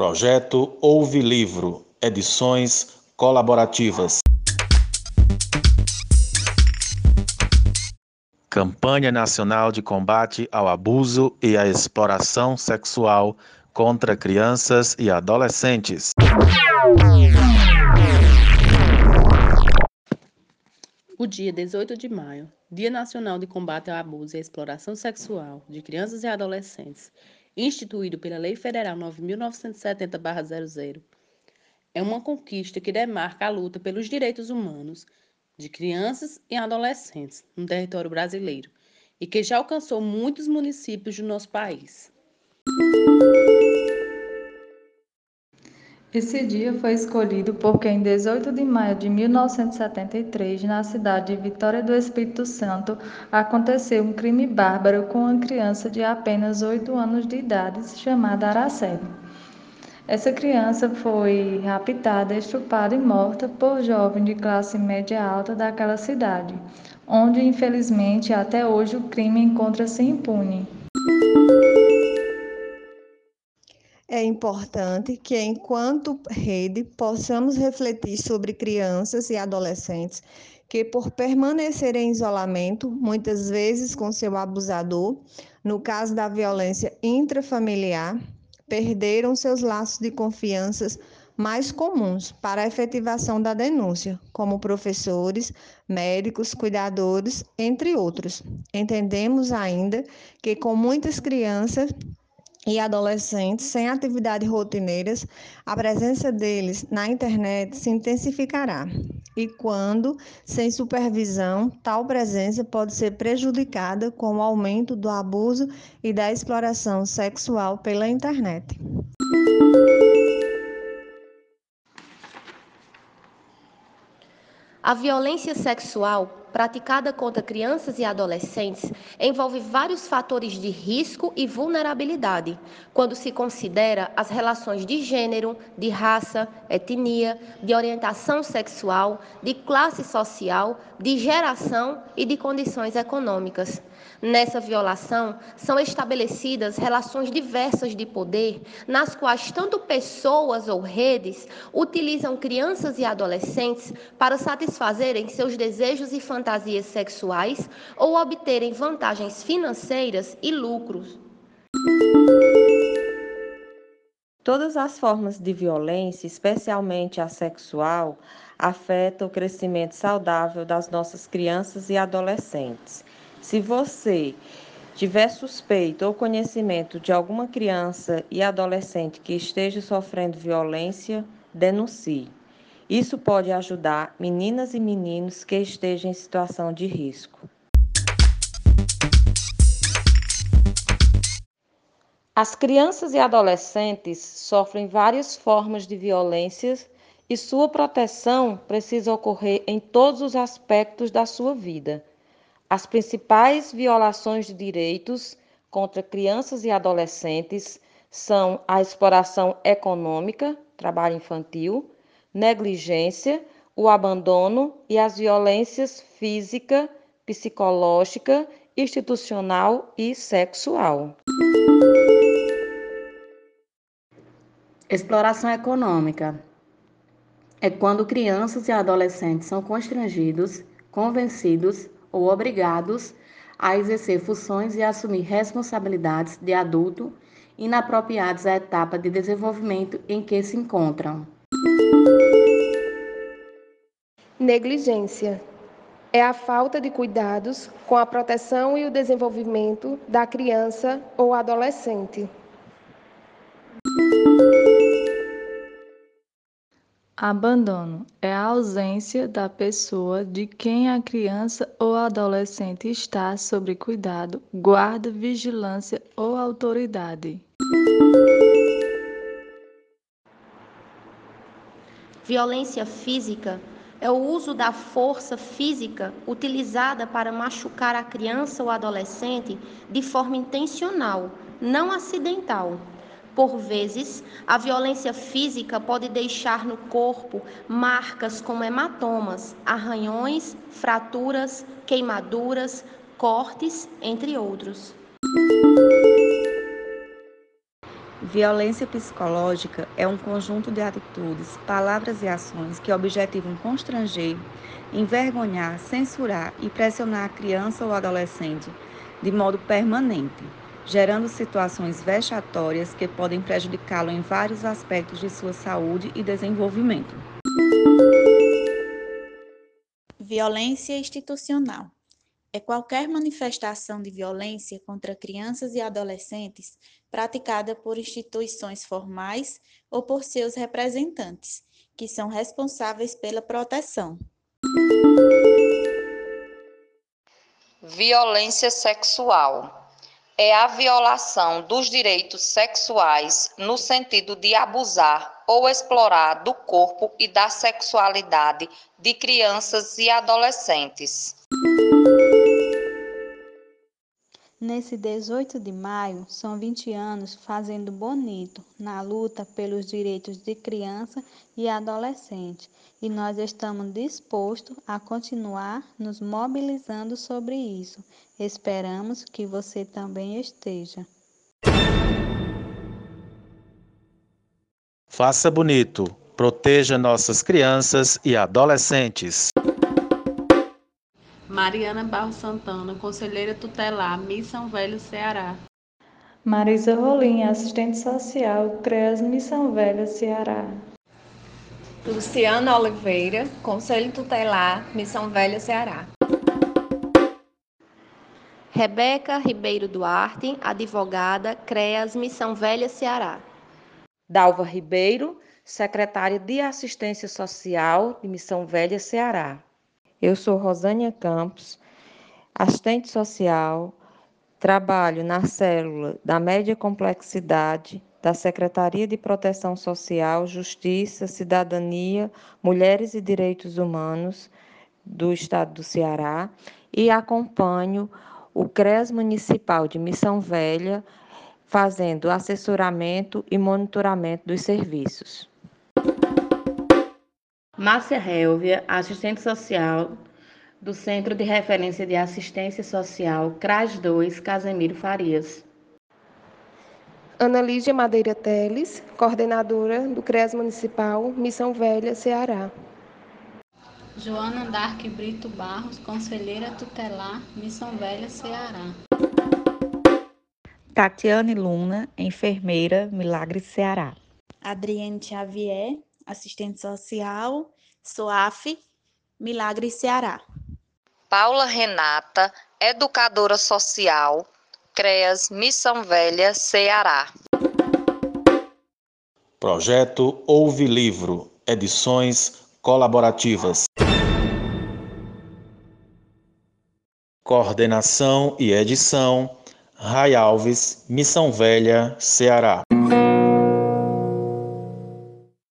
Projeto Ouve Livro, edições colaborativas. Campanha Nacional de Combate ao Abuso e à Exploração Sexual contra Crianças e Adolescentes. O dia 18 de maio, Dia Nacional de Combate ao Abuso e à Exploração Sexual de Crianças e Adolescentes, instituído pela Lei Federal 9.970-00, é uma conquista que demarca a luta pelos direitos humanos de crianças e adolescentes no território brasileiro e que já alcançou muitos municípios do nosso país. Esse dia foi escolhido porque em 18 de maio de 1973, na cidade de Vitória do Espírito Santo, aconteceu um crime bárbaro com uma criança de apenas 8 anos de idade chamada Araceli. Essa criança foi raptada, estuprada e morta por jovem de classe média alta daquela cidade, onde infelizmente até hoje o crime encontra-se impune. É importante que, enquanto rede, possamos refletir sobre crianças e adolescentes que, por permanecer em isolamento, muitas vezes com seu abusador, no caso da violência intrafamiliar, perderam seus laços de confiança mais comuns para a efetivação da denúncia, como professores, médicos, cuidadores, entre outros. Entendemos ainda que, com muitas crianças, e adolescentes sem atividades rotineiras, a presença deles na internet se intensificará. E quando, sem supervisão, tal presença pode ser prejudicada com o aumento do abuso e da exploração sexual pela internet. A violência sexual praticada contra crianças e adolescentes envolve vários fatores de risco e vulnerabilidade, quando se considera as relações de gênero, de raça, etnia, de orientação sexual, de classe social, de geração e de condições econômicas. Nessa violação, são estabelecidas relações diversas de poder, nas quais tanto pessoas ou redes utilizam crianças e adolescentes para satisfazerem seus desejos e fantasias sexuais ou obterem vantagens financeiras e lucros. Todas as formas de violência, especialmente a sexual, afetam o crescimento saudável das nossas crianças e adolescentes. Se você tiver suspeito ou conhecimento de alguma criança e adolescente que esteja sofrendo violência, denuncie. Isso pode ajudar meninas e meninos que estejam em situação de risco. As crianças e adolescentes sofrem várias formas de violências e sua proteção precisa ocorrer em todos os aspectos da sua vida as principais violações de direitos contra crianças e adolescentes são a exploração econômica, trabalho infantil, negligência, o abandono e as violências física, psicológica, institucional e sexual. Exploração econômica é quando crianças e adolescentes são constrangidos, convencidos ou obrigados a exercer funções e assumir responsabilidades de adulto inapropriadas à etapa de desenvolvimento em que se encontram. Negligência é a falta de cuidados com a proteção e o desenvolvimento da criança ou adolescente. Abandono é a ausência da pessoa de quem a criança ou adolescente está sob cuidado, guarda, vigilância ou autoridade. Violência física é o uso da força física utilizada para machucar a criança ou adolescente de forma intencional, não acidental por vezes, a violência física pode deixar no corpo marcas como hematomas, arranhões, fraturas, queimaduras, cortes, entre outros. Violência psicológica é um conjunto de atitudes, palavras e ações que objetivam constranger, envergonhar, censurar e pressionar a criança ou adolescente de modo permanente, gerando situações vexatórias que podem prejudicá-lo em vários aspectos de sua saúde e desenvolvimento. Violência institucional é qualquer manifestação de violência contra crianças e adolescentes praticada por instituições formais ou por seus representantes, que são responsáveis pela proteção. Violência sexual é a violação dos direitos sexuais no sentido de abusar ou explorar do corpo e da sexualidade de crianças e adolescentes. Nesse 18 de maio, são 20 anos fazendo bonito na luta pelos direitos de criança e adolescente, e nós estamos dispostos a continuar nos mobilizando sobre isso. Esperamos que você também esteja. Faça bonito, proteja nossas crianças e adolescentes. Mariana Barro Santana, conselheira tutelar, Missão Velho, Ceará. Marisa Rolim, assistente social, CREAS Missão Velha, Ceará. Luciana Oliveira, conselho tutelar, Missão Velha, Ceará. Rebeca Ribeiro Duarte, advogada, CREAS Missão Velha, Ceará. Dalva Ribeiro, secretária de Assistência Social de Missão Velha, Ceará. Eu sou Rosânia Campos, assistente social, trabalho na célula da média complexidade da Secretaria de Proteção Social, Justiça, Cidadania, Mulheres e Direitos Humanos do Estado do Ceará e acompanho o CRES Municipal de Missão Velha, fazendo assessoramento e monitoramento dos serviços. Márcia Helvia, assistente social do Centro de Referência de Assistência Social CRAS 2, Casemiro Farias. Ana Lígia Madeira Teles, coordenadora do CREAS Municipal Missão Velha, Ceará. Joana Dark Brito Barros, conselheira tutelar Missão Velha, Ceará. Tatiane Luna, enfermeira Milagre Ceará. Adriane Xavier, assistente social, SOAF, Milagre Ceará. Paula Renata, educadora social, CREAS Missão Velha, Ceará. Projeto Ouve Livro, edições colaborativas. Coordenação e edição: Ray Alves, Missão Velha, Ceará.